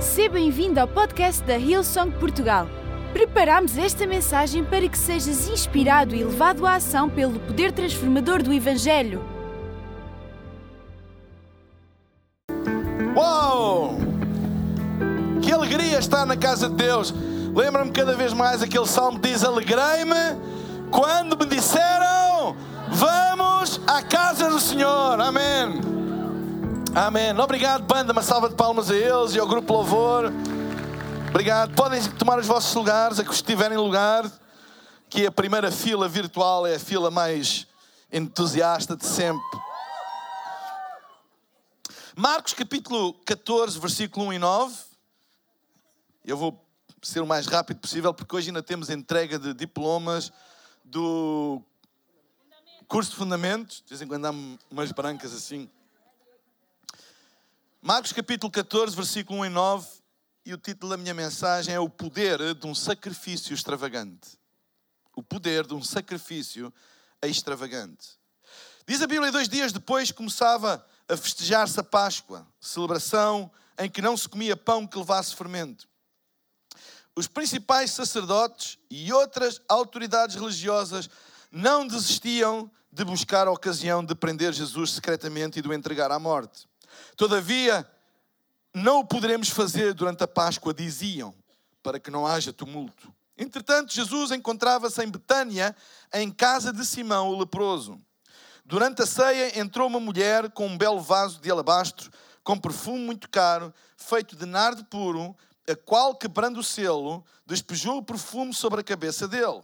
Seja bem-vindo ao podcast da Hillsong Portugal. Preparamos esta mensagem para que sejas inspirado e levado à ação pelo poder transformador do Evangelho. Uau! Que alegria estar na casa de Deus. Lembra-me cada vez mais aquele salmo que diz: Alegrei-me quando me disseram: Vamos à casa do Senhor. Amém. Amém. Obrigado, banda. Uma salva de palmas a eles e ao grupo Louvor. Obrigado. Podem tomar os vossos lugares, a que estiverem em lugar. Que a primeira fila virtual é a fila mais entusiasta de sempre. Marcos capítulo 14, versículo 1 e 9. Eu vou ser o mais rápido possível porque hoje ainda temos entrega de diplomas do curso de fundamentos. De vez em quando há umas brancas assim. Marcos capítulo 14, versículo 1 e 9. E o título da minha mensagem é O Poder de um Sacrifício Extravagante. O poder de um sacrifício extravagante. Diz a Bíblia, dois dias depois começava a festejar-se a Páscoa, celebração em que não se comia pão que levasse fermento. Os principais sacerdotes e outras autoridades religiosas não desistiam de buscar a ocasião de prender Jesus secretamente e de o entregar à morte. Todavia, não o poderemos fazer durante a Páscoa, diziam, para que não haja tumulto. Entretanto, Jesus encontrava-se em Betânia, em casa de Simão o leproso. Durante a ceia entrou uma mulher com um belo vaso de alabastro, com perfume muito caro, feito de nardo puro, a qual, quebrando o selo, despejou o perfume sobre a cabeça dele.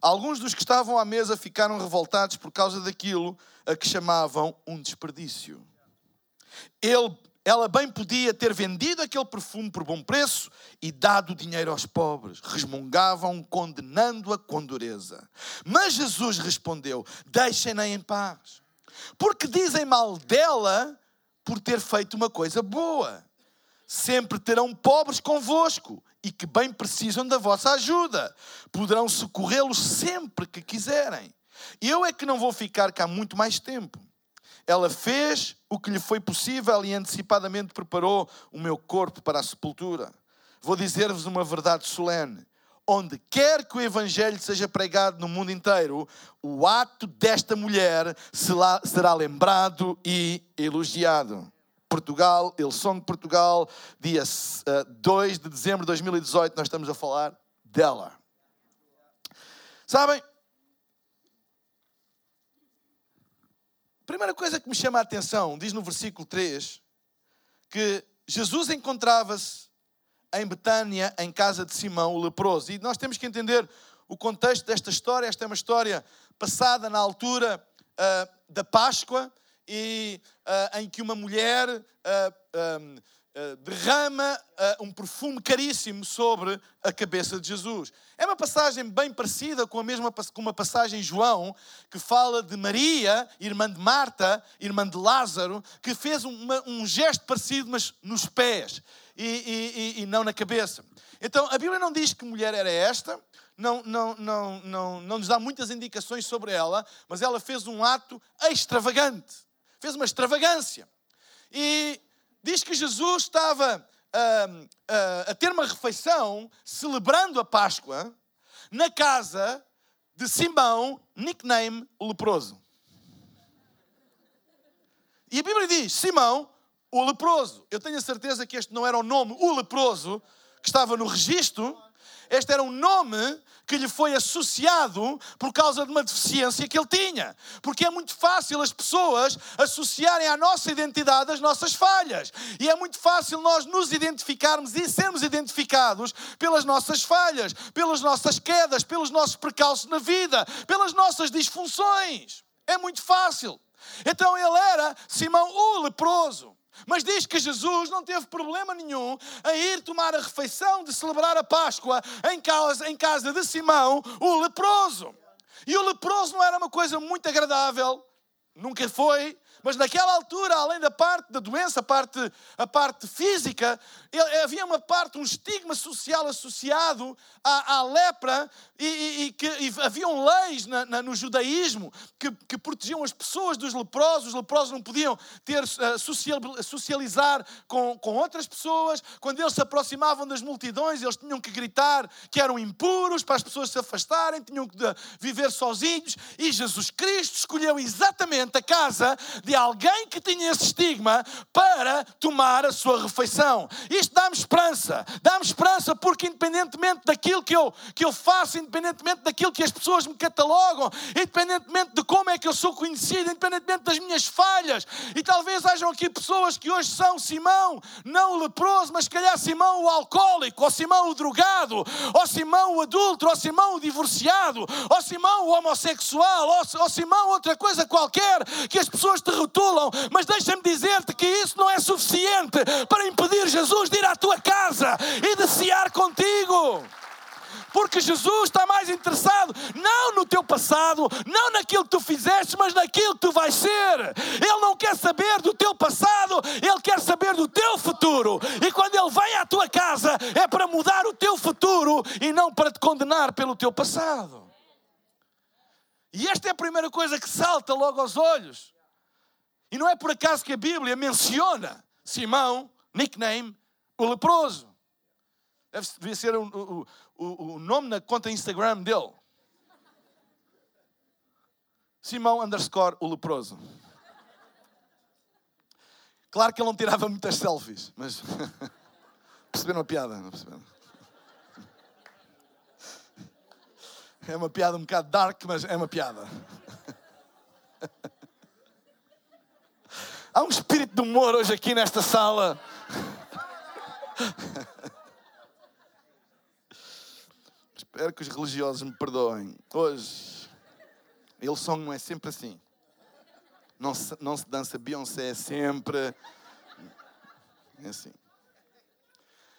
Alguns dos que estavam à mesa ficaram revoltados por causa daquilo a que chamavam um desperdício. Ele, ela bem podia ter vendido aquele perfume por bom preço e dado dinheiro aos pobres. Resmungavam, condenando-a com dureza. Mas Jesus respondeu: Deixem-na em paz, porque dizem mal dela por ter feito uma coisa boa. Sempre terão pobres convosco e que bem precisam da vossa ajuda. Poderão socorrê-los sempre que quiserem. Eu é que não vou ficar cá muito mais tempo. Ela fez o que lhe foi possível e antecipadamente preparou o meu corpo para a sepultura. Vou dizer-vos uma verdade solene. Onde quer que o Evangelho seja pregado no mundo inteiro, o ato desta mulher será lembrado e elogiado. Portugal, Ilson de Portugal, dia 2 eh, de dezembro de 2018, nós estamos a falar dela. Sabem, Primeira coisa que me chama a atenção, diz no versículo 3, que Jesus encontrava-se em Betânia, em casa de Simão, o leproso. E nós temos que entender o contexto desta história. Esta é uma história passada na altura uh, da Páscoa e uh, em que uma mulher uh, um, uh, derrama um perfume caríssimo sobre a cabeça de Jesus. É uma passagem bem parecida com a mesma com uma passagem em João que fala de Maria, irmã de Marta, irmã de Lázaro, que fez uma, um gesto parecido, mas nos pés e, e, e, não na cabeça. Então a Bíblia não diz que mulher era esta, não, não, não, não, não nos dá muitas indicações sobre ela, mas ela fez um ato extravagante, fez uma extravagância. E diz que Jesus estava uh, a ter uma refeição celebrando a Páscoa na casa de Simão, nickname o leproso. E a Bíblia diz: Simão, o leproso. Eu tenho a certeza que este não era o nome, o leproso, que estava no registro. Este era um nome que lhe foi associado por causa de uma deficiência que ele tinha. Porque é muito fácil as pessoas associarem à nossa identidade as nossas falhas. E é muito fácil nós nos identificarmos e sermos identificados pelas nossas falhas, pelas nossas quedas, pelos nossos precalços na vida, pelas nossas disfunções. É muito fácil. Então ele era Simão o leproso. Mas diz que Jesus não teve problema nenhum em ir tomar a refeição de celebrar a Páscoa em casa, em casa de Simão, o leproso. E o leproso não era uma coisa muito agradável, nunca foi, Mas naquela altura, além da parte da doença, a parte, a parte física, havia uma parte, um estigma social associado à, à lepra e, e, e que e haviam leis na, na, no judaísmo que, que, protegiam as pessoas dos leprosos. Os leprosos não podiam ter, social, socializar com, com outras pessoas. Quando eles se aproximavam das multidões, eles tinham que gritar que eram impuros para as pessoas se afastarem, tinham que viver sozinhos. E Jesus Cristo escolheu exatamente a casa de alguém que tinha esse estigma para tomar a sua refeição. Isto dá-me esperança. Dá-me esperança porque, independentemente daquilo que eu, que eu faço, independentemente daquilo que as pessoas me catalogam, independentemente de como é que eu sou conhecido, independentemente das minhas falhas, e talvez hajam aqui pessoas que hoje são Simão, não o leproso, mas se calhar Simão o alcoólico, ou Simão o drogado, ou Simão o adulto, ou Simão o divorciado, ou Simão o homossexual, ou, ou Simão outra coisa qualquer que as pessoas te rotulam, mas deixa-me dizer-te que isso não é suficiente para impedir Jesus de ir à tua casa e de cear contigo. Porque Jesus está mais interessado não no teu passado, não naquilo que tu fizeste, mas naquilo que tu vais ser. Ele não quer saber do teu passado, ele quer saber do teu futuro. E quando ele vem à tua casa, é para mudar o teu futuro e não para te condenar pelo teu passado. E esta é a primeira coisa que salta logo aos olhos. E não é por acaso que a Bíblia menciona Simão, nickname, o leproso. Deve, devia ser o, o, o, o nome na conta Instagram dele. Simão underscore o leproso. Claro que ele não tirava muitas selfies, mas perceberam a piada? Não perceberam? É uma piada um bocado dark, mas é uma piada. Há um espírito de humor hoje aqui nesta sala. Espero que os religiosos me perdoem. Hoje, ele som não é sempre assim. Não se, não se dança Beyoncé, é sempre. É assim.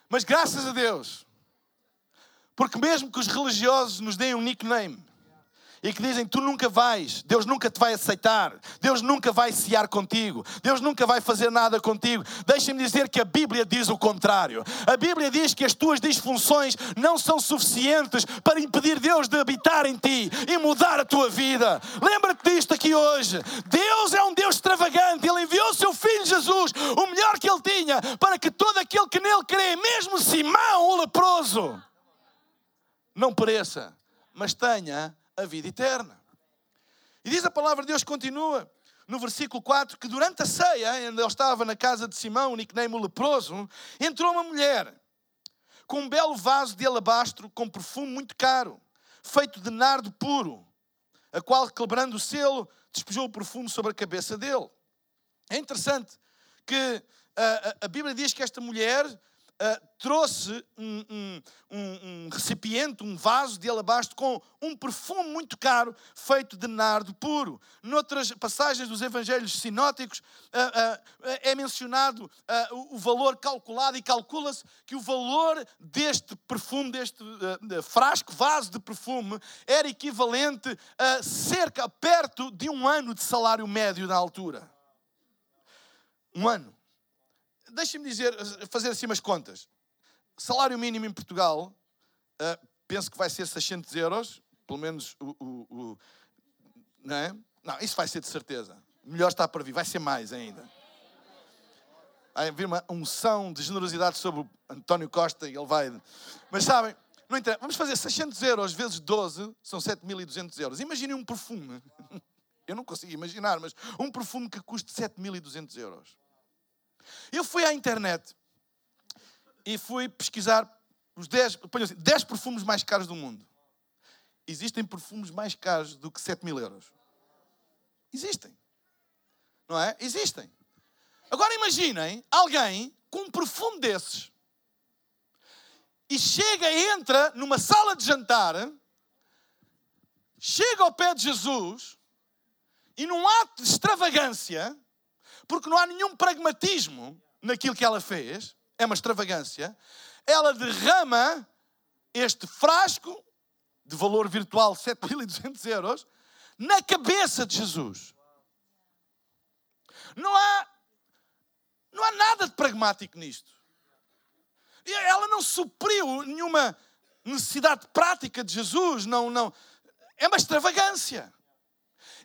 Mas graças a Deus, porque mesmo que os religiosos nos deem um nickname, e que dizem: Tu nunca vais, Deus nunca te vai aceitar, Deus nunca vai cear contigo, Deus nunca vai fazer nada contigo. Deixem-me dizer que a Bíblia diz o contrário. A Bíblia diz que as tuas disfunções não são suficientes para impedir Deus de habitar em ti e mudar a tua vida. Lembra-te disto aqui hoje. Deus é um Deus extravagante, Ele enviou o seu Filho Jesus, o melhor que Ele tinha, para que todo aquele que nele crê, mesmo Simão, o leproso, não pereça, mas tenha a vida eterna. E diz a palavra de Deus, continua no versículo 4, que durante a ceia, ele estava na casa de Simão, o nickname leproso, entrou uma mulher com um belo vaso de alabastro com perfume muito caro, feito de nardo puro, a qual, quebrando o selo, despejou o perfume sobre a cabeça dele. É interessante que a, ah, a, a Bíblia diz que esta mulher uh, trouxe um, um, um, recipiente, um vaso de alabastro com um perfume muito caro feito de nardo puro. Noutras passagens dos evangelhos sinóticos uh, uh, é mencionado o valor calculado e calcula-se que o valor deste perfume, deste frasco, vaso de perfume, era equivalente a cerca, perto de um ano de salário médio na altura. Um ano deixem-me dizer, fazer assim umas contas. Salário mínimo em Portugal, uh, penso que vai ser 600 euros, pelo menos o, o, o, não é? Não, isso vai ser de certeza. Melhor está para vir, vai ser mais ainda. Vai haver uma unção de generosidade sobre o António Costa e ele vai. Mas sabem, não interessa. Vamos fazer 600 euros vezes 12, são 7.200 euros. Imaginem um perfume. Eu não consigo imaginar, mas um perfume que custe 7.200 euros. Eu fui à internet e fui pesquisar os 10, 10 assim, perfumes mais caros do mundo. Existem perfumes mais caros do que 7 mil euros. Existem. Não é? Existem. Agora imaginem alguém com um perfume desses e chega, entra numa sala de jantar, chega ao pé de Jesus e num ato de extravagância porque não há nenhum pragmatismo naquilo que ela fez, é uma extravagância. Ela derrama este frasco de valor virtual 7.200 euros na cabeça de Jesus. Não há, não há nada de pragmático nisto. Ela não supriu nenhuma necessidade prática de Jesus, não, não. É uma extravagância.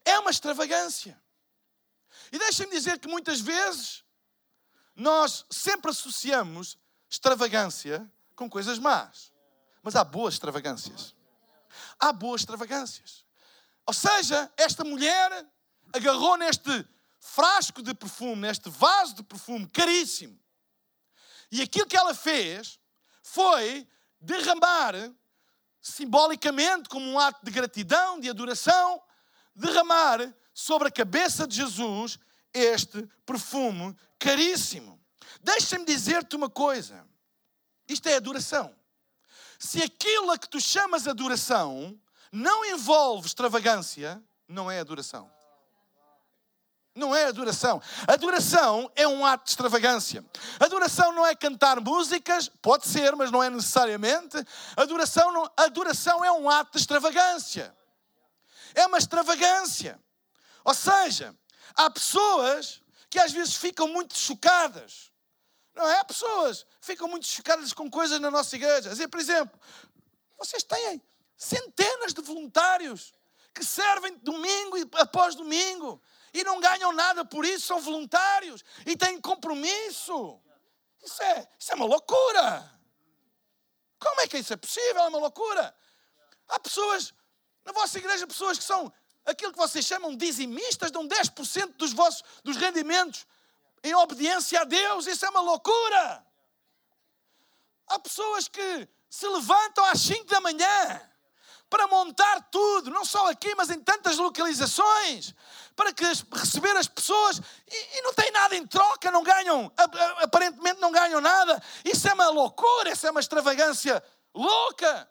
É uma extravagância. E deixem-me dizer que muitas vezes nós sempre associamos extravagância com coisas más. Mas há boas extravagâncias. Há boas extravagâncias. Ou seja, esta mulher agarrou neste frasco de perfume, neste vaso de perfume caríssimo. E aquilo que ela fez foi derramar, simbolicamente, como um ato de gratidão, de adoração, derramar sobre a cabeça de Jesus este perfume caríssimo. Deixa-me dizer-te uma coisa: isto é adoração. Se aquilo a que tu chamas adoração não envolve extravagância, não é adoração. Não é adoração. Adoração é um ato de extravagância. Adoração não é cantar músicas, pode ser, mas não é necessariamente. Adoração, não, adoração é um ato de extravagância. É uma extravagância. Ou seja, há pessoas que às vezes ficam muito chocadas. Não é? Há pessoas que ficam muito chocadas com coisas na nossa igreja. Dizer, por exemplo, vocês têm centenas de voluntários que servem domingo após domingo e não ganham nada por isso, são voluntários e têm compromisso. Isso é, isso é uma loucura. Como é que isso é possível? É uma loucura. Há pessoas, na vossa igreja, pessoas que são aquilo que vocês chamam dizimistas, dão 10% dos vossos dos rendimentos em obediência a Deus. Isso é uma loucura. Há pessoas que se levantam às 5 da manhã para montar tudo, não só aqui, mas em tantas localizações, para que receber as pessoas e, e não tem nada em troca, não ganham, aparentemente não ganham nada. Isso é uma loucura, isso é uma extravagância louca.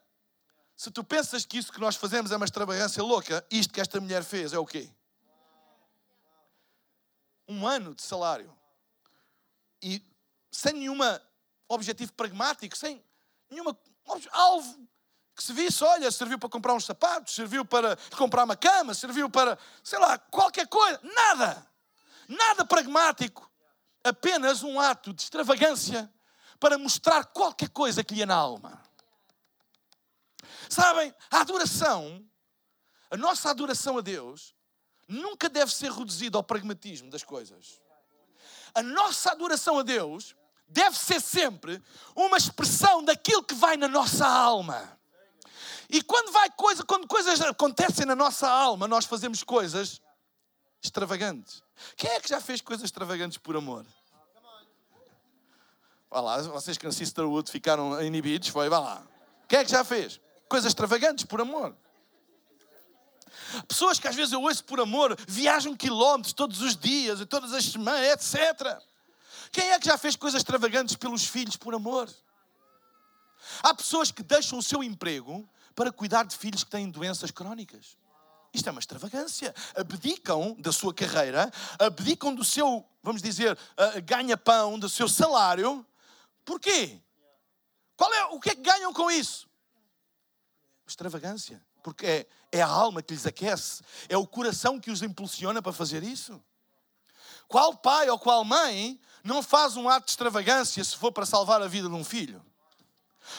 Se tu pensas que isso que nós fazemos é uma extravagância louca, isto que esta mulher fez é o quê? Um ano de salário. E sem nenhuma objetivo pragmático, sem nenhuma alvo que se visse, olha, serviu para comprar uns sapatos, serviu para comprar uma cama, serviu para, sei lá, qualquer coisa. Nada. Nada pragmático. Apenas um ato de extravagância para mostrar qualquer coisa que lhe ia na alma. Sabem, a adoração, a nossa adoração a Deus, nunca deve ser reduzida ao pragmatismo das coisas. A nossa adoração a Deus deve ser sempre uma expressão daquilo que vai na nossa alma. E quando vai coisa, quando coisas acontecem na nossa alma, nós fazemos coisas extravagantes. Quem é que já fez coisas extravagantes por amor? Vá lá, vocês que na Sisterwood ficaram inibidos, foi, vá lá. Quem é que já fez? Coisas extravagantes por amor. Pessoas que às vezes eu ouço por amor viajam quilómetros todos os dias, todas as semanas, etc. Quem é que já fez coisas extravagantes pelos filhos por amor? Há pessoas que deixam o seu emprego para cuidar de filhos que têm doenças crónicas. Isto é uma extravagância. Abdicam da sua carreira, abdicam do seu, vamos dizer, uh, ganha-pão, do seu salário. Porquê? Qual é, o que é que ganham com isso? Extravagância. Porque é, é a alma que lhes aquece, é o coração que os impulsiona para fazer isso. Qual pai ou qual mãe não faz um ato de extravagância se for para salvar a vida de um filho?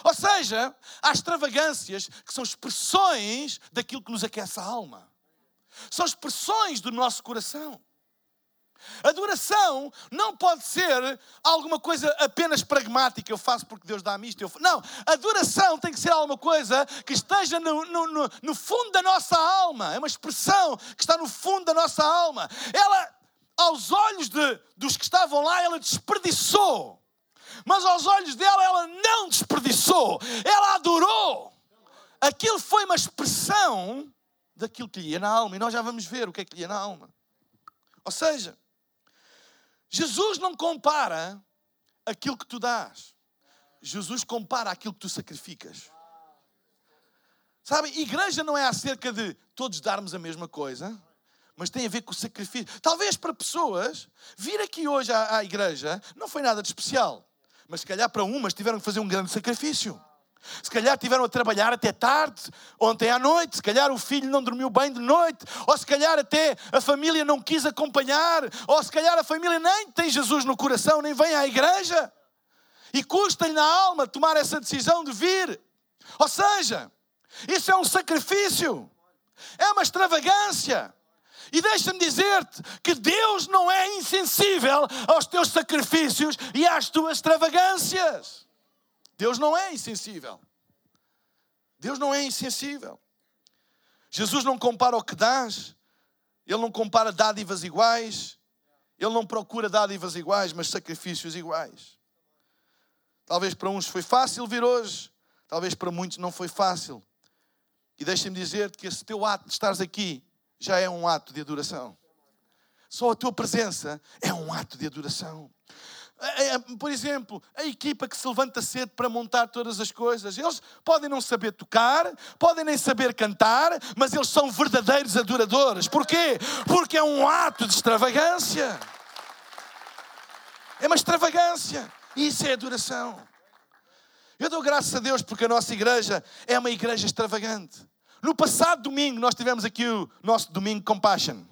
Ou seja, há extravagâncias que são expressões daquilo que nos aquece a alma. São expressões do nosso coração. Adoração não pode ser alguma coisa apenas pragmática, eu faço porque Deus dá-me isto. Eu... Não, adoração tem que ser alguma coisa que esteja no, no, no, no, fundo da nossa alma. É uma expressão que está no fundo da nossa alma. Ela, aos olhos de, dos que estavam lá, ela desperdiçou mas aos olhos dela ela não desperdiçou, ela adorou. Aquilo foi uma expressão daquilo que lhe ia na alma, e nós já vamos ver o que é que lhe ia na alma. Ou seja, Jesus não compara aquilo que tu dás, Jesus compara aquilo que tu sacrificas. Sabe, igreja não é acerca de todos darmos a mesma coisa, mas tem a ver com o sacrifício. Talvez para pessoas, vir aqui hoje à, à igreja não foi nada de especial mas se calhar para umas tiveram que fazer um grande sacrifício. Se calhar tiveram a trabalhar até tarde, ontem à noite. Se calhar o filho não dormiu bem de noite. Ou se calhar até a família não quis acompanhar. Ou se calhar a família nem tem Jesus no coração, nem vem à igreja. E custa-lhe na alma tomar essa decisão de vir. Ou seja, isso é um sacrifício. É uma extravagância. E deixa-me dizer-te que Deus não é insensível aos teus sacrifícios e às tuas extravagâncias. Deus não é insensível. Deus não é insensível. Jesus não compara o que dás, Ele não compara dádivas iguais, Ele não procura dádivas iguais, mas sacrifícios iguais. Talvez para uns foi fácil vir hoje, talvez para muitos não foi fácil. E deixa-me dizer-te que esse teu ato de estares aqui já é um ato de adoração. Só a tua presença é um ato de adoração. É, é, por exemplo, a equipa que se levanta cedo para montar todas as coisas, eles podem não saber tocar, podem nem saber cantar, mas eles são verdadeiros adoradores. Porquê? Porque é um ato de extravagância. É uma extravagância. Isso é adoração. Eu dou graças a Deus porque a nossa igreja é uma igreja extravagante. No passado domingo, nós tivemos aqui o nosso domingo Compassion.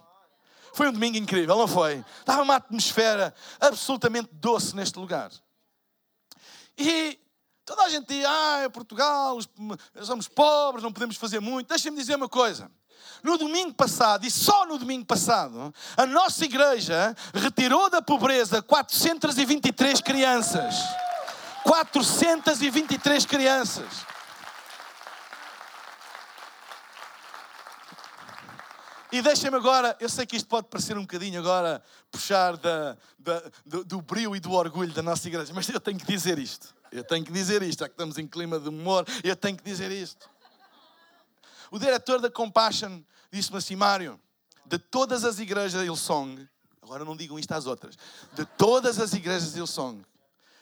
Foi um domingo incrível, não foi? Estava uma atmosfera absolutamente doce neste lugar. E toda a gente diz: ah, é Portugal, somos pobres, não podemos fazer muito. Deixem-me dizer uma coisa. No domingo passado, e só no domingo passado, a nossa igreja retirou da pobreza 423 crianças. 423 crianças. E deixem-me agora, eu sei que isto pode parecer um bocadinho agora puxar da, da, do, do brilho e do orgulho da nossa igreja, mas eu tenho que dizer isto. Eu tenho que dizer isto, já que estamos em clima de humor, eu tenho que dizer isto. O diretor da Compassion disse-me assim, Mário, de todas as igrejas da Hillsong, agora não digam isto às outras, de todas as igrejas da Hillsong,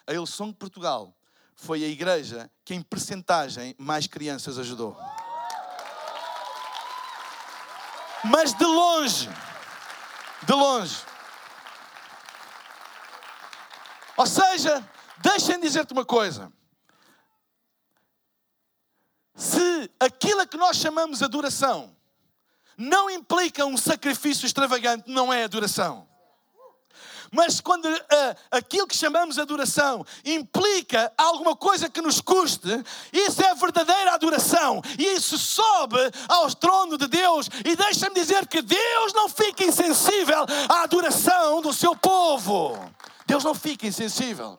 a Hillsong Portugal foi a igreja que em percentagem mais crianças ajudou. Mas de longe. De longe. Ou seja, deixem dizer-te uma coisa. Se aquilo a que nós chamamos adoração não implica um sacrifício extravagante, não é adoração. Mas quando uh, aquilo que chamamos adoração implica alguma coisa que nos custe, isso é verdadeira adoração. E isso sobe ao trono de Deus. E deixa-me dizer que Deus não fica insensível à adoração do seu povo. Deus não fica insensível.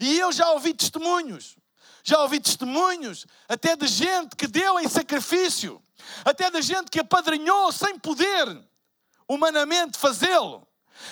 E eu já ouvi testemunhos. Já ouvi testemunhos até de gente que deu em sacrifício, até de gente que apadrinhou sem poder humanamente fazê-lo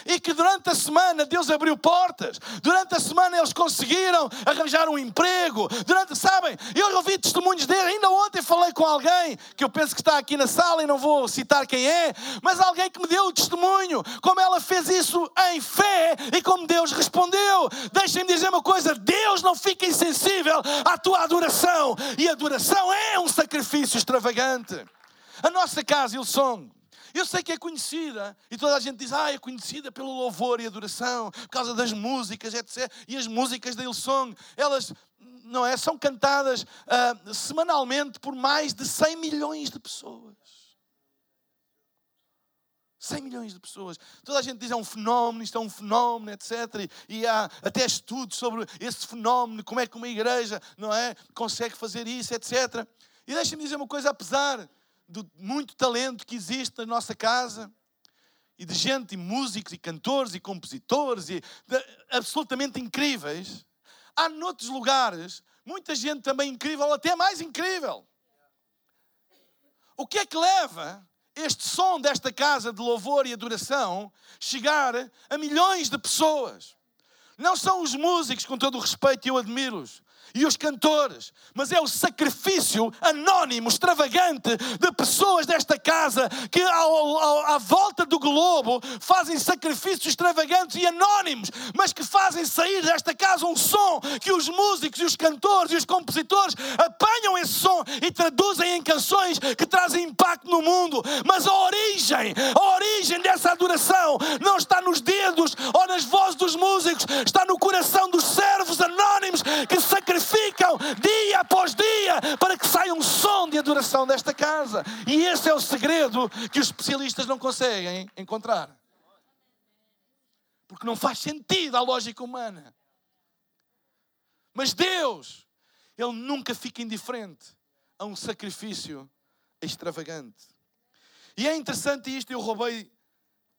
e que durante a semana Deus abriu portas, durante a semana eles conseguiram arranjar um emprego, durante, sabem, eu ouvi testemunhos dele, ainda ontem falei com alguém, que eu penso que está aqui na sala e não vou citar quem é, mas alguém que me deu o testemunho, como ela fez isso em fé e como Deus respondeu. Deixem-me dizer uma coisa: Deus não fica insensível à tua adoração, e adoração é um sacrifício extravagante. A nossa casa, Ilson, eu sei que é conhecida e toda a gente diz, ah, é conhecida pelo louvor e adoração, por causa das músicas, etc. E as músicas da Hillsong, elas não é, são cantadas uh, semanalmente por mais de 100 milhões de pessoas. 100 milhões de pessoas. Toda a gente diz é um fenómeno, isto é um fenómeno, etc. E, há até estudos sobre esse fenómeno, como é que uma igreja, não é, consegue fazer isso, etc. E deixa-me dizer uma coisa, apesar do muito talento que existe na nossa casa, e de gente, e músicos, e cantores, e compositores, e de, absolutamente incríveis, há noutros lugares muita gente também incrível, até mais incrível. O que é que leva este som desta casa de louvor e adoração chegar a milhões de pessoas? Não são os músicos, com todo o respeito, e eu admiro-os e os cantores, mas é o sacrifício anónimo, extravagante de pessoas desta casa que ao, ao, à volta do globo fazem sacrifícios extravagantes e anónimos, mas que fazem sair desta casa um som que os músicos e os cantores e os compositores apanham esse som e traduzem em canções que trazem impacto no mundo. Mas a origem, a origem dessa adoração não está nos dedos ou nas vozes dos músicos, está no coração dos servos anónimos que sacrificam ficam dia após dia adoração desta casa. E esse é o segredo que os especialistas não conseguem encontrar. Porque não faz sentido à lógica humana. Mas Deus, Ele nunca fica indiferente a um sacrifício extravagante. E é interessante isto, eu roubei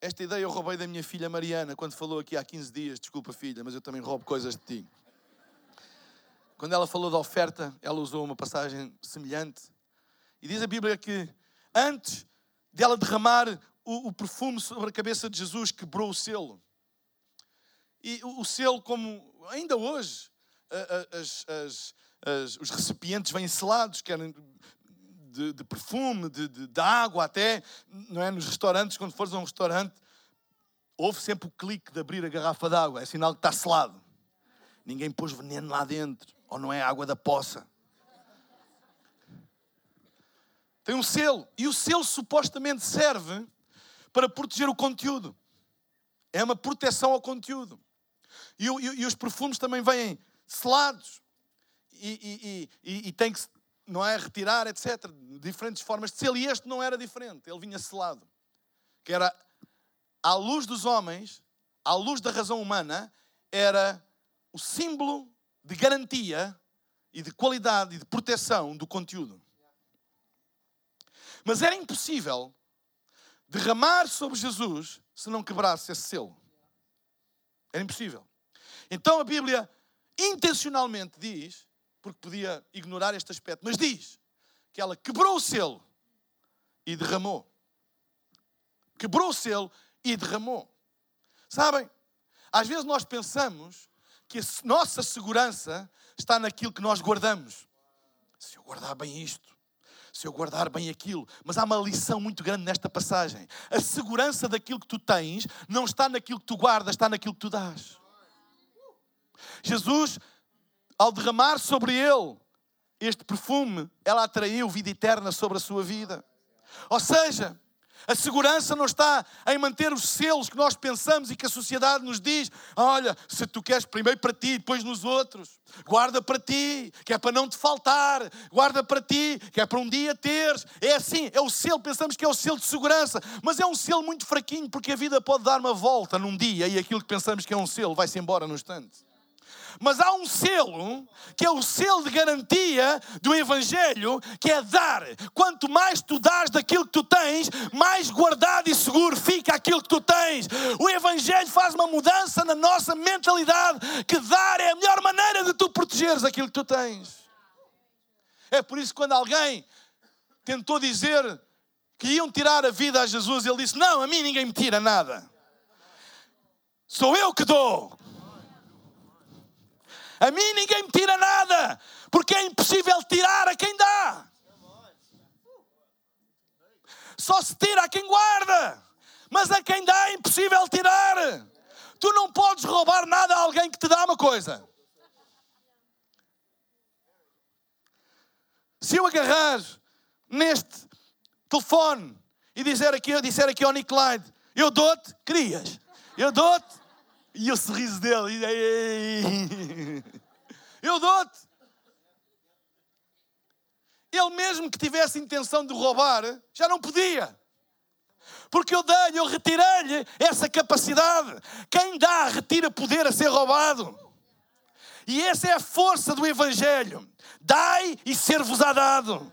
esta ideia eu roubei da minha filha Mariana quando falou aqui há 15 dias. Desculpa, filha, mas eu também roubo coisas de ti. Quando ela falou da oferta, ela usou uma passagem semelhante. E diz a Bíblia que antes dela derramar o, o perfume sobre a cabeça de Jesus, quebrou o selo. E o, o selo, como ainda hoje, as, as, as, os recipientes vêm selados, querem de, de perfume, de, de, de, água até, não é? Nos restaurantes, quando fores a um restaurante, houve sempre o clique de abrir a garrafa de água, é sinal que está selado. Ninguém pôs veneno lá dentro, ou não é água da poça. Tem um selo, e o selo supostamente serve para proteger o conteúdo. É uma proteção ao conteúdo. E, e, e os perfumes também vêm selados. E, e, tem que não é? Retirar, etc. Diferentes formas de selo. E este não era diferente, ele vinha selado. Que era, à luz dos homens, à luz da razão humana, era o símbolo de garantia e de qualidade e de proteção do conteúdo. Mas era impossível derramar sobre Jesus se não quebrasse esse selo. Era impossível. Então a Bíblia intencionalmente diz porque podia ignorar este aspecto, mas diz que ela quebrou o selo e derramou. Quebrou o selo e derramou. Sabem, às vezes nós pensamos que a nossa segurança está naquilo que nós guardamos. Se eu guardar bem isto, se eu guardar bem aquilo. Mas há uma lição muito grande nesta passagem. A segurança daquilo que tu tens não está naquilo que tu guardas, está naquilo que tu dás. Jesus ao derramar sobre ele este perfume, ela atraiu vida eterna sobre a sua vida. Ou seja, a segurança não está em manter os selos que nós pensamos e que a sociedade nos diz: olha, se tu queres primeiro para ti, depois nos outros, guarda para ti, que é para não te faltar, guarda para ti, que é para um dia teres. É assim, é o selo, pensamos que é o selo de segurança, mas é um selo muito fraquinho, porque a vida pode dar uma volta num dia e aquilo que pensamos que é um selo vai-se embora no instante. Mas há um selo, que é o selo de garantia do Evangelho, que é dar. Quanto mais tu dás daquilo que tu tens, mais guardado e seguro fica aquilo que tu tens. O Evangelho faz uma mudança na nossa mentalidade, que dar é a melhor maneira de tu protegeres aquilo que tu tens. É por isso que quando alguém tentou dizer que iam tirar a vida a Jesus, ele disse: Não, a mim ninguém me tira nada. Sou eu que dou. A mim ninguém me tira nada, porque é impossível tirar a quem dá. Só se tira a quem guarda, mas a quem dá é impossível tirar. Tu não podes roubar nada a alguém que te dá uma coisa. Se eu agarrar neste telefone e dizer aqui, eu disser aqui ao Nick Clyde, eu dou-te, querias, eu dou-te, e o sorriso dele. Eu dou-te. Ele mesmo que tivesse intenção de roubar, já não podia. Porque eu dei-lhe, eu retirei-lhe essa capacidade. Quem dá, retira poder a ser roubado. E essa é a força do Evangelho. Dai e ser-vos-á dado.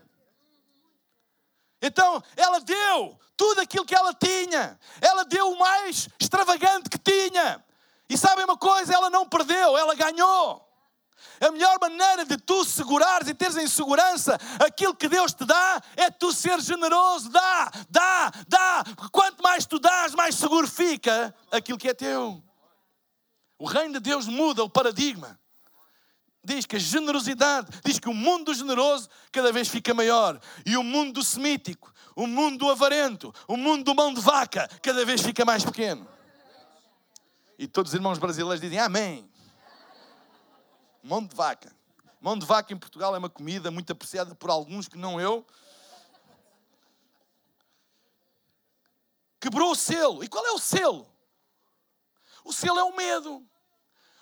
Então, ela deu tudo aquilo que ela tinha. Ela deu o mais extravagante que tinha. E sabem uma coisa? Ela não perdeu, ela ganhou. A melhor maneira de tu segurares e teres em segurança aquilo que Deus te dá é tu ser generoso. Dá, dá, dá. Quanto mais tu dás, mais seguro fica aquilo que é teu. O reino de Deus muda o paradigma. Diz que a generosidade, diz que o mundo do generoso cada vez fica maior. E o mundo do semítico, o mundo do avarento, o mundo do mão de vaca, cada vez fica mais pequeno. E todos os irmãos brasileiros dizem amém. Mão de vaca. Mão de vaca em Portugal é uma comida muito apreciada por alguns que não eu. Quebrou o selo. E qual é o selo? O selo é o medo.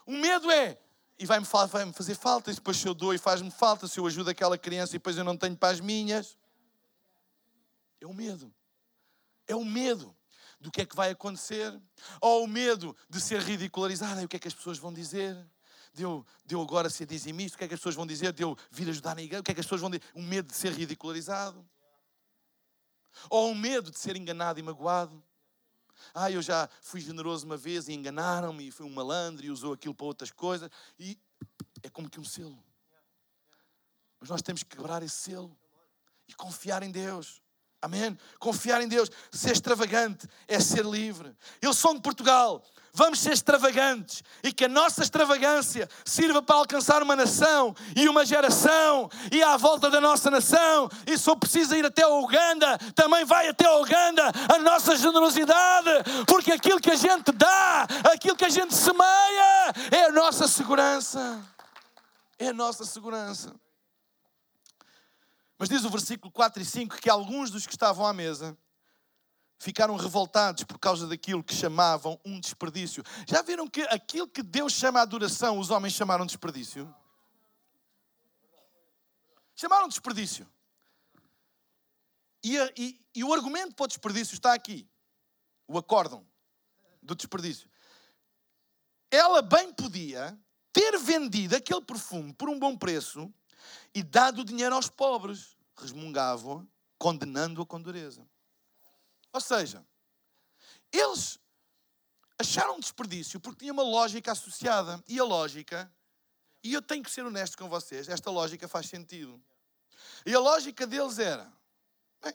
O medo é, e vai-me vai fazer falta, e depois se eu dou e faz-me falta, se eu ajudo aquela criança e depois eu não tenho para as minhas. É o medo. É o medo do que é que vai acontecer, ou o medo de ser ridicularizado, o que é que as pessoas vão dizer, de eu, de eu agora ser dizimista, o que é que as pessoas vão dizer, de eu vir ajudar na igreja, o que é que as pessoas vão dizer, o medo de ser ridicularizado, ou o medo de ser enganado e magoado. Ah, eu já fui generoso uma vez e enganaram-me e fui um malandro e usou aquilo para outras coisas. E é como que um selo. Mas nós temos que quebrar esse selo e confiar em Deus. Amém? Confiar em Deus. Ser extravagante é ser livre. Eu sou de Portugal. Vamos ser extravagantes e que a nossa extravagância sirva para alcançar uma nação e uma geração e à volta da nossa nação. E se eu preciso ir até a Uganda, também vai até a Uganda a nossa generosidade, porque aquilo que a gente dá, aquilo que a gente semeia, é a nossa segurança. É a nossa segurança. Mas diz o versículo 4 e 5 que alguns dos que estavam à mesa ficaram revoltados por causa daquilo que chamavam um desperdício. Já viram que aquilo que Deus chama adoração, os homens chamaram desperdício? Chamaram desperdício. E, e, e o argumento para o desperdício está aqui. O acórdão do desperdício. Ela bem podia ter vendido aquele perfume por um bom preço e dado o dinheiro aos pobres. Resmungavam, condenando-a com dureza. Ou seja, eles acharam um desperdício porque tinha uma lógica associada. E a lógica, e eu tenho que ser honesto com vocês, esta lógica faz sentido. E a lógica deles era: bem,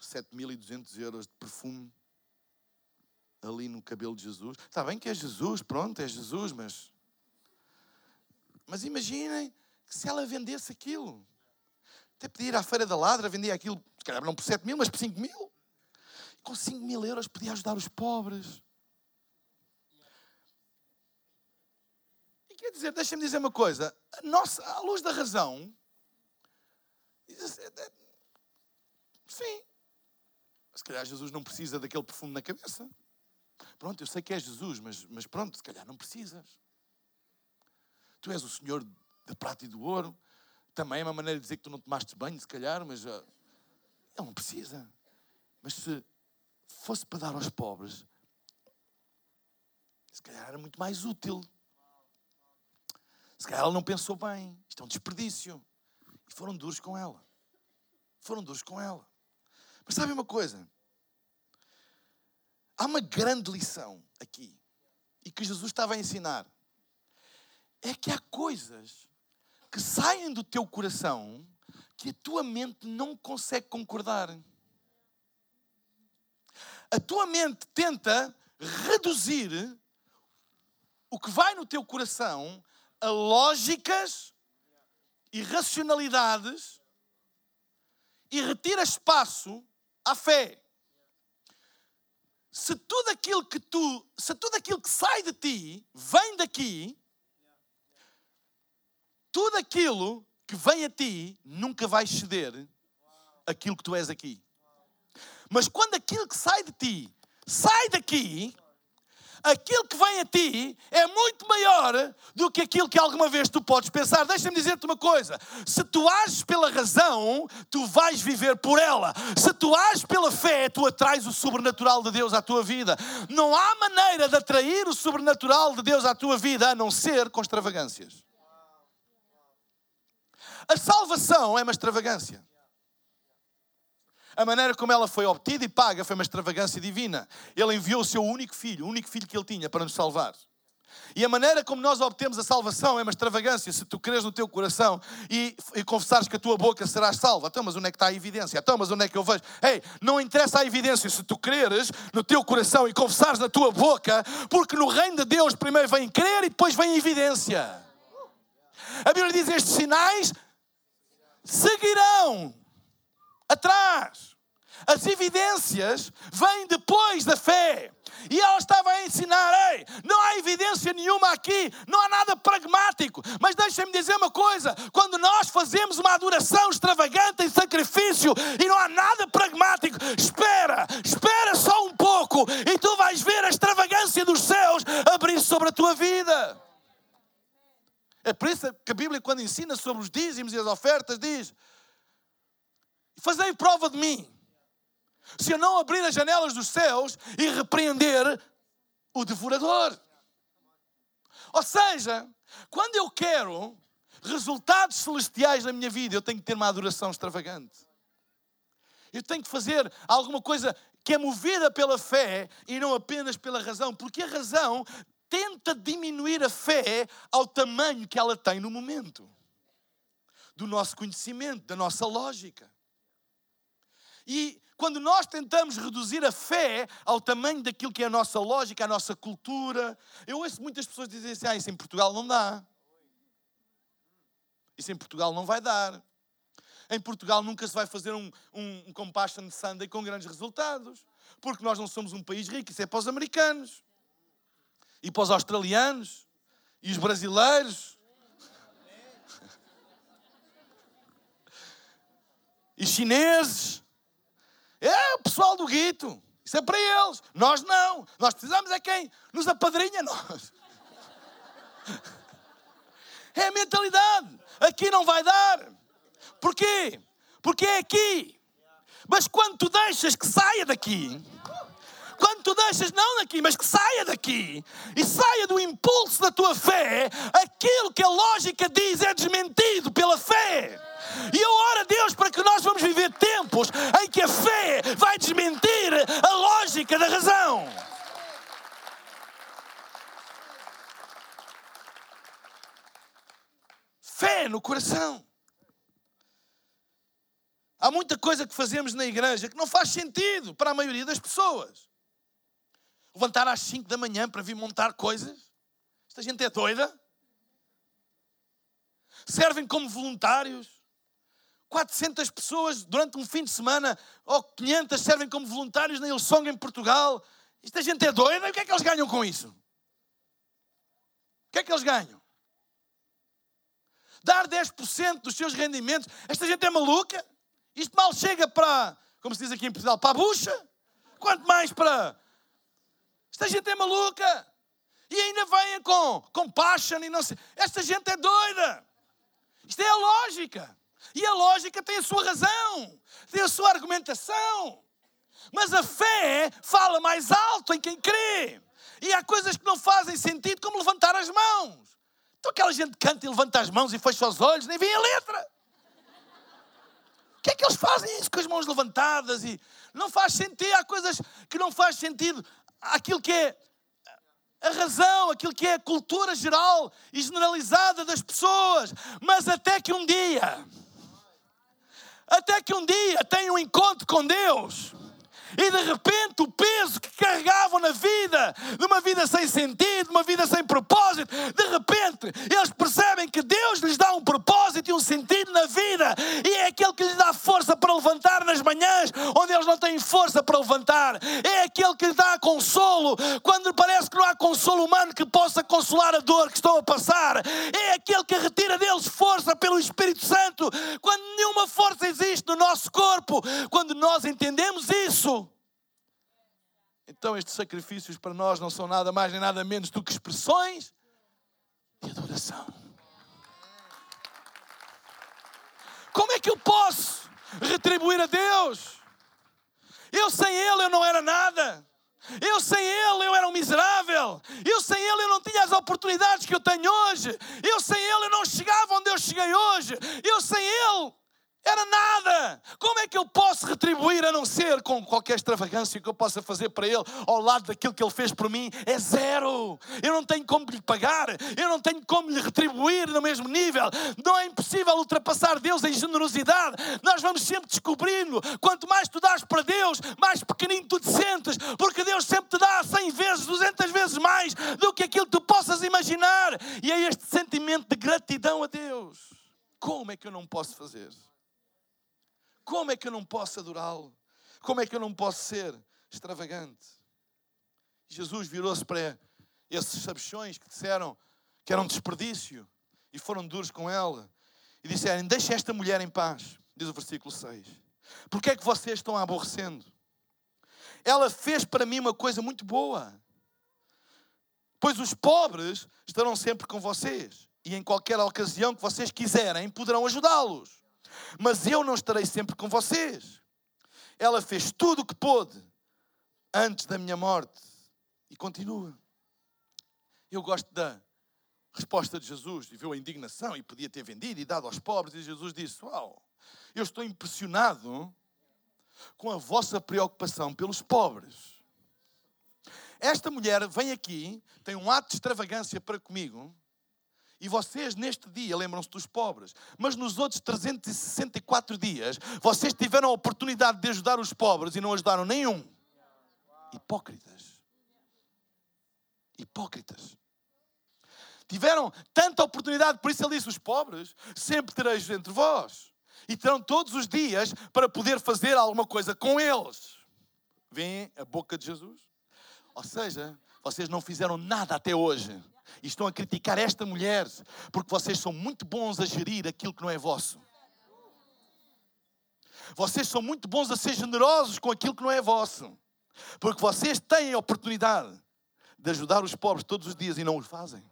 7.200 euros de perfume ali no cabelo de Jesus. Está bem que é Jesus, pronto, é Jesus, mas mas imaginem que se ela vendesse aquilo. Até podia ir à Feira da Ladra, vendia aquilo, se calhar não por 7 mil, mas por 5 mil. E com 5 mil euros podia ajudar os pobres. E quer dizer, deixa-me dizer uma coisa. A nossa, à luz da razão, assim, é, é, sim. Se calhar Jesus não precisa daquele perfume na cabeça. Pronto, eu sei que é Jesus, mas, mas pronto, se calhar não precisas. Tu és o Senhor da prata e do ouro. Também é uma maneira de dizer que tu não tomaste banho, se calhar, mas ele não precisa. Mas se fosse para dar aos pobres, se calhar era muito mais útil. Se calhar ela não pensou bem. Isto é um desperdício. E foram duros com ela. Foram duros com ela. Mas sabe uma coisa? Há uma grande lição aqui. E que Jesus estava a ensinar é que há coisas que saem do teu coração que a tua mente não consegue concordar. A tua mente tenta reduzir o que vai no teu coração a lógicas e racionalidades e retira espaço à fé. Se tudo aquilo que tu, se tudo aquilo que sai de ti vem daqui, tudo aquilo que vem a ti nunca vai ceder aquilo que tu és aqui. Mas quando aquilo que sai de ti sai daqui, aquilo que vem a ti é muito maior do que aquilo que alguma vez tu podes pensar. Deixa-me dizer-te uma coisa: se tu ages pela razão, tu vais viver por ela. Se tu ages pela fé, tu atrás o sobrenatural de Deus à tua vida. Não há maneira de atrair o sobrenatural de Deus à tua vida a não ser com extravagâncias. A salvação é uma extravagância. A maneira como ela foi obtida e paga foi uma extravagância divina. Ele enviou o seu único filho, o único filho que ele tinha para nos salvar. E a maneira como nós obtemos a salvação é uma extravagância. Se tu creres no teu coração e, e confessares que a tua boca serás salva, então, mas onde é que está a evidência? Então, mas onde é que eu vejo? Ei, não interessa a evidência se tu creres no teu coração e confessares na tua boca, porque no reino de Deus primeiro vem crer e depois vem evidência. A Bíblia diz: estes sinais seguirão atrás. As evidências vêm depois da fé. E ela estava a ensinar: ei, não há evidência nenhuma aqui, não há nada pragmático. Mas deixa-me dizer uma coisa: quando nós fazemos uma adoração extravagante em sacrifício e não há nada pragmático, espera, espera só um pouco e tu vais ver a extravagância dos céus abrir sobre a tua vida. É por isso que a Bíblia, quando ensina sobre os dízimos e as ofertas, diz: Fazei prova de mim. Se eu não abrir as janelas dos céus e repreender o devorador. Ou seja, quando eu quero resultados celestiais na minha vida, eu tenho que ter uma adoração extravagante. Eu tenho que fazer alguma coisa que é movida pela fé e não apenas pela razão, porque a razão tenta diminuir a fé ao tamanho que ela tem no momento do nosso conhecimento, da nossa lógica. E quando nós tentamos reduzir a fé ao tamanho daquilo que é a nossa lógica, a nossa cultura, eu ouço muitas pessoas dizerem assim: ah, isso em Portugal não dá. Isso em Portugal não vai dar. Em Portugal nunca se vai fazer um, um, um Compassion Sunday com grandes resultados. Porque nós não somos um país rico, isso é para os americanos. E para os australianos. E os brasileiros. E chineses. É o pessoal do guito. Isso é para eles. Nós não. Nós precisamos é quem nos apadrinha nós. É a mentalidade. Aqui não vai dar. Porquê? Porque é aqui. Mas quando tu deixas que saia daqui, quando tu deixas não daqui, mas que saia daqui e saia do impulso da tua fé, aquilo que a lógica diz é desmentido pela fé. E eu oro a Deus para que nós vamos viver tempos em que a fé vai desmentir a lógica da razão. Fé no coração. Há muita coisa que fazemos na igreja que não faz sentido para a maioria das pessoas. Levantar às 5 da manhã para vir montar coisas? Esta gente é doida? Servem como voluntários? 400 pessoas durante um fim de semana, ou 500 servem como voluntários na Ilsong em Portugal. Esta gente é doida? O que é que eles ganham com isso? O que é que eles ganham? Dar 10% dos seus rendimentos? Esta gente é maluca? Isto mal chega para, como se diz aqui em Portugal, para a bucha. Quanto mais para. Esta gente é maluca. E ainda vêm com, passion e não sei. Esta gente é doida. Isto é a lógica. E a lógica tem a sua razão, tem a sua argumentação. Mas a fé fala mais alto em quem crê. E há coisas que não fazem sentido, como levantar as mãos. Então aquela gente canta e levanta as mãos e fecha os olhos, nem vê a letra que é que eles fazem isso com as mãos levantadas? E não faz sentido, há coisas que não faz sentido. Aquilo que é a razão, aquilo que é a cultura geral e generalizada das pessoas. Mas até que um dia, até que um dia tenham um encontro com Deus e de repente o peso que carregavam na vida, de uma vida sem sentido, de uma vida sem propósito, de repente eles percebem que Deus lhes dá um propósito e um sentido na vida, e é aquele que lhes dá força para levantar nas manhãs, onde eles não têm força para levantar, é aquele que lhes dá consolo, quando parece que não há consolo humano que possa consolar a dor que estão a passar, é aquele que retira deles força pelo Espírito Santo, quando nenhuma força existe no nosso corpo, quando nós entendemos isso então estes sacrifícios para nós não são nada mais nem nada menos do que expressões de adoração. Como é que eu posso retribuir a Deus? Eu sem Ele eu não era nada. Eu sem Ele eu era um miserável. Eu sem Ele eu não tinha as oportunidades que eu tenho hoje. Eu sem Ele eu não chegava onde eu cheguei hoje. Eu sem Ele era nada. Como é que eu posso retribuir a não ser com qualquer extravagância que eu possa fazer para Ele ao lado daquilo que Ele fez por mim? É zero. Eu não tenho como lhe pagar, eu não tenho como lhe retribuir no mesmo nível. Não é impossível ultrapassar Deus em generosidade. Nós vamos sempre descobrindo. Quanto mais tu dás para Deus, mais pequenino tu te sentes, porque Deus sempre te dá 100 vezes, 200 vezes mais do que aquilo que tu possas imaginar. E é este sentimento de gratidão a Deus. Como é que eu não posso fazer? Como é que eu não posso adorá-lo? Como é que eu não posso ser extravagante? Jesus virou-se para esses sabichões que disseram que era um desperdício e foram duros com ela e disseram: Deixe esta mulher em paz, diz o versículo 6. Porque é que vocês estão a aborrecendo? Ela fez para mim uma coisa muito boa. Pois os pobres estarão sempre com vocês e em qualquer ocasião que vocês quiserem poderão ajudá-los. Mas eu não estarei sempre com vocês. Ela fez tudo o que pôde antes da minha morte. E continua. Eu gosto da resposta de Jesus, e viu a indignação e podia ter vendido e dado aos pobres, e Jesus disse: Uau, eu estou impressionado com a vossa preocupação pelos pobres. Esta mulher vem aqui, tem um ato de extravagância para comigo, e vocês neste dia lembram-se dos pobres, mas nos outros 364 dias, vocês tiveram a oportunidade de ajudar os pobres e não ajudaram nenhum. Hipócritas. Hipócritas. Tiveram tanta oportunidade, por isso ele disse: os pobres sempre tereis entre vós. E terão todos os dias para poder fazer alguma coisa com eles. Vem a boca de Jesus. Ou seja, vocês não fizeram nada até hoje e estão a criticar esta mulher porque vocês são muito bons a gerir aquilo que não é vosso. Vocês são muito bons a ser generosos com aquilo que não é vosso. Porque vocês têm a oportunidade de ajudar os pobres todos os dias e não o fazem.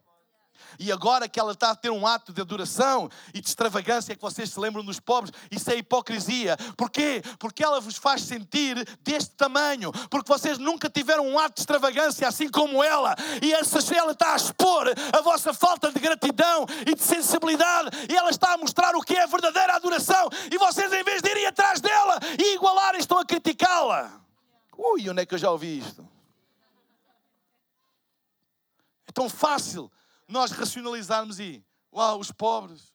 E agora que ela está a ter um ato de adoração e de extravagância que vocês se lembram dos pobres, isso é hipocrisia. Porquê? Porque ela vos faz sentir deste tamanho. Porque vocês nunca tiveram um ato de extravagância assim como ela. E essa ela está a expor a vossa falta de gratidão e de sensibilidade. E ela está a mostrar o que é a verdadeira adoração. E vocês, em vez de irem atrás dela e igualarem, estão a criticá-la. Ui, onde é que eu já ouvi isto? É tão fácil nós racionalizarmos e, uau, os pobres.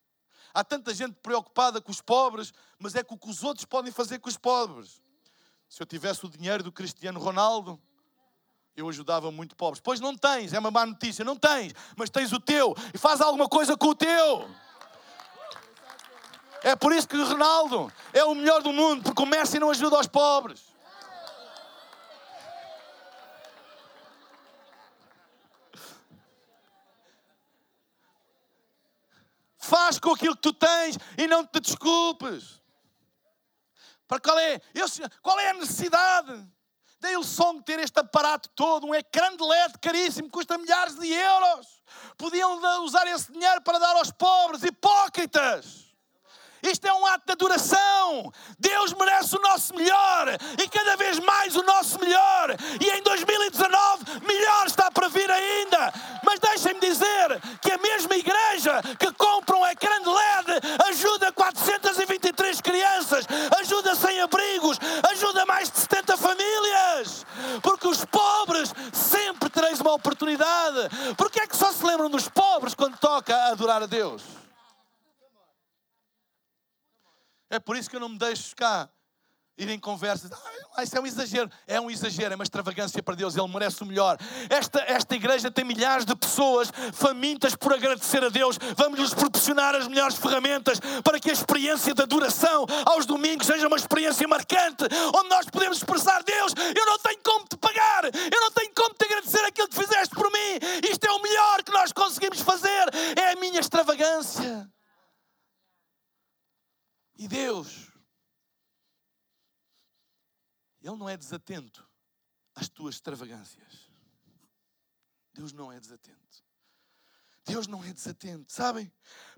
Há tanta gente preocupada com os pobres, mas é com o que os outros podem fazer com os pobres. Se eu tivesse o dinheiro do Cristiano Ronaldo, eu ajudava muito pobres. Pois não tens, é uma má notícia, não tens, mas tens o teu e faz alguma coisa com o teu. É por isso que o Ronaldo é o melhor do mundo, porque o Messi não ajuda aos pobres. Faz com aquilo que tu tens e não te desculpes. Para qual é? Eu, qual é a necessidade? Da Hillsong ter este aparato todo, um ecrã de LED caríssimo, custa milhares de euros. Podiam usar esse dinheiro para dar aos pobres, hipócritas. Isto é um ato de adoração. Deus merece o nosso melhor e cada vez mais o nosso melhor. E em 2019, melhor está para vir ainda. Mas deixem-me dizer que a mesma igreja que compra um ecrã de LED ajuda 423 crianças, ajuda sem abrigos, ajuda mais de 70 famílias. Porque os pobres sempre tereis uma oportunidade. Porque é que só se lembram dos pobres quando toca adorar a Deus? É por isso que eu não me deixo cá ir em conversas. Ah, isso é um exagero. É um exagero, é uma extravagância para Deus. Ele merece o melhor. Esta, esta igreja tem milhares de pessoas famintas por agradecer a Deus. Vamos-lhes proporcionar as melhores ferramentas para que a experiência da adoração aos domingos seja uma experiência marcante, onde nós podemos expressar: Deus, eu não tenho como te pagar, eu não tenho como te agradecer aquilo que fizeste por mim. Isto é o melhor que nós conseguimos fazer. É a minha extravagância. E Deus, Ele não é desatento às tuas extravagâncias. Deus não é desatento. Deus não é desatento. Sabem?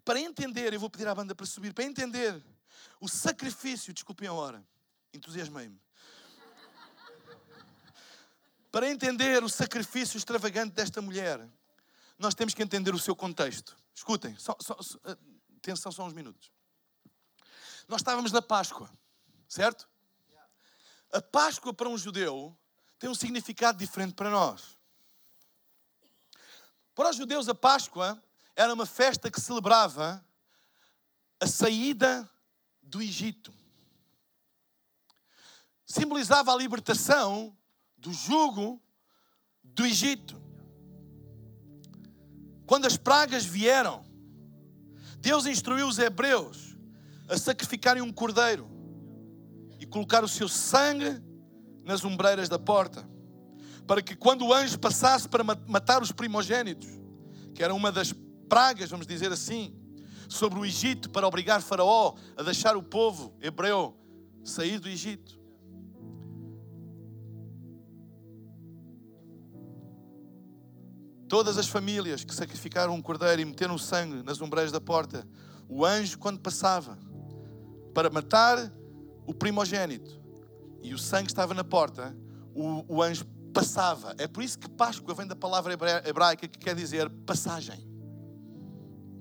Para entender, eu vou pedir à banda para subir, para entender o sacrifício, desculpem a hora, entusiasmei-me. Para entender o sacrifício extravagante desta mulher, nós temos que entender o seu contexto. Escutem, só, só, só, atenção só uns minutos. Nós estávamos na Páscoa, certo? A Páscoa para um judeu tem um significado diferente para nós. Para os judeus, a Páscoa era uma festa que celebrava a saída do Egito. Simbolizava a libertação do jugo do Egito. Quando as pragas vieram, Deus instruiu os hebreus a sacrificarem um cordeiro e colocar o seu sangue nas ombreiras da porta, para que quando o anjo passasse para matar os primogênitos, que era uma das pragas, vamos dizer assim, sobre o Egito, para obrigar Faraó a deixar o povo hebreu sair do Egito. Todas as famílias que sacrificaram um cordeiro e meteram o sangue nas ombreiras da porta, o anjo, quando passava, para matar o primogênito e o sangue estava na porta, o, o anjo passava. É por isso que Páscoa vem da palavra hebraica que quer dizer passagem.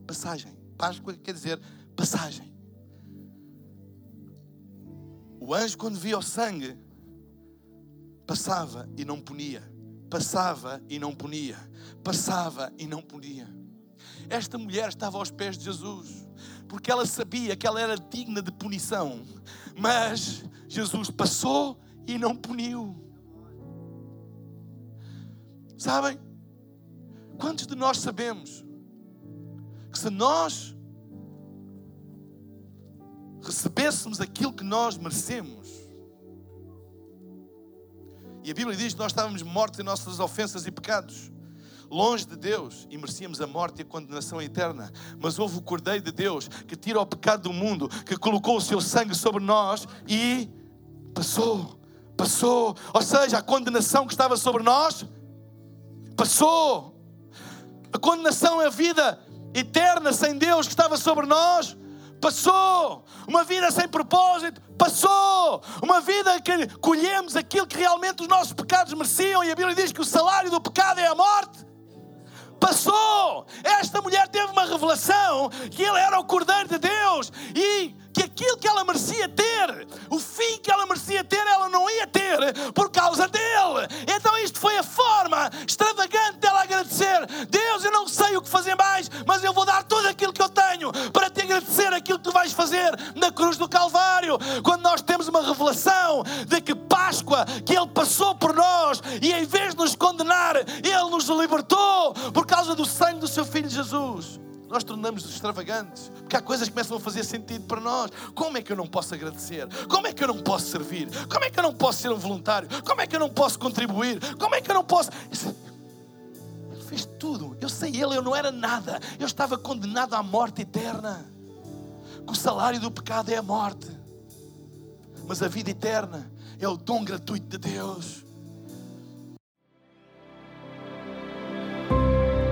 Passagem. Páscoa quer dizer passagem. O anjo, quando via o sangue, passava e não punia. Passava e não punia. Passava e não punia. Esta mulher estava aos pés de Jesus, porque ela sabia que ela era digna de punição, mas Jesus passou e não puniu. Sabem? Quantos de nós sabemos que se nós recebêssemos aquilo que nós merecemos, e a Bíblia diz que nós estávamos mortos em nossas ofensas e pecados, longe de Deus e merecíamos a morte e a condenação eterna. Mas houve o Cordeiro de Deus que tira o pecado do mundo, que colocou o seu sangue sobre nós e passou, passou. Ou seja, a condenação que estava sobre nós passou. A condenação é a vida eterna sem Deus que estava sobre nós passou. Uma vida sem propósito, passou. Uma vida que colhemos aquilo que realmente os nossos pecados mereciam. E a Bíblia diz que o salário do pecado é a morte. Passou. Esta mulher teve uma revelação que ele era o Cordeiro de Deus e que aquilo que ela merecia ter, o fim que ela merecia ter, ela não ia ter por causa dele. Então isto foi a forma extravagante dela agradecer. Deus, eu não sei o que fazer mais, mas eu vou dar tudo aquilo que eu tenho para te agradecer aquilo que tu vais fazer na cruz do Calvário. Quando nós temos uma revelação de que Páscoa, que Ele passou por nós e em vez de nos condenar, Ele nos libertou Seu Filho Jesus nós tornamos-nos extravagantes, porque há coisas que começam a fazer sentido para nós. Como é que eu não posso agradecer? Como é que eu não posso servir? Como é que eu não posso ser um voluntário? Como é que eu não posso contribuir? Como é que eu não posso. Ele fez tudo. Eu sei ele, eu não era nada. Eu estava condenado à morte eterna. Que o salário do pecado é a morte. Mas a vida eterna é o dom gratuito de Deus.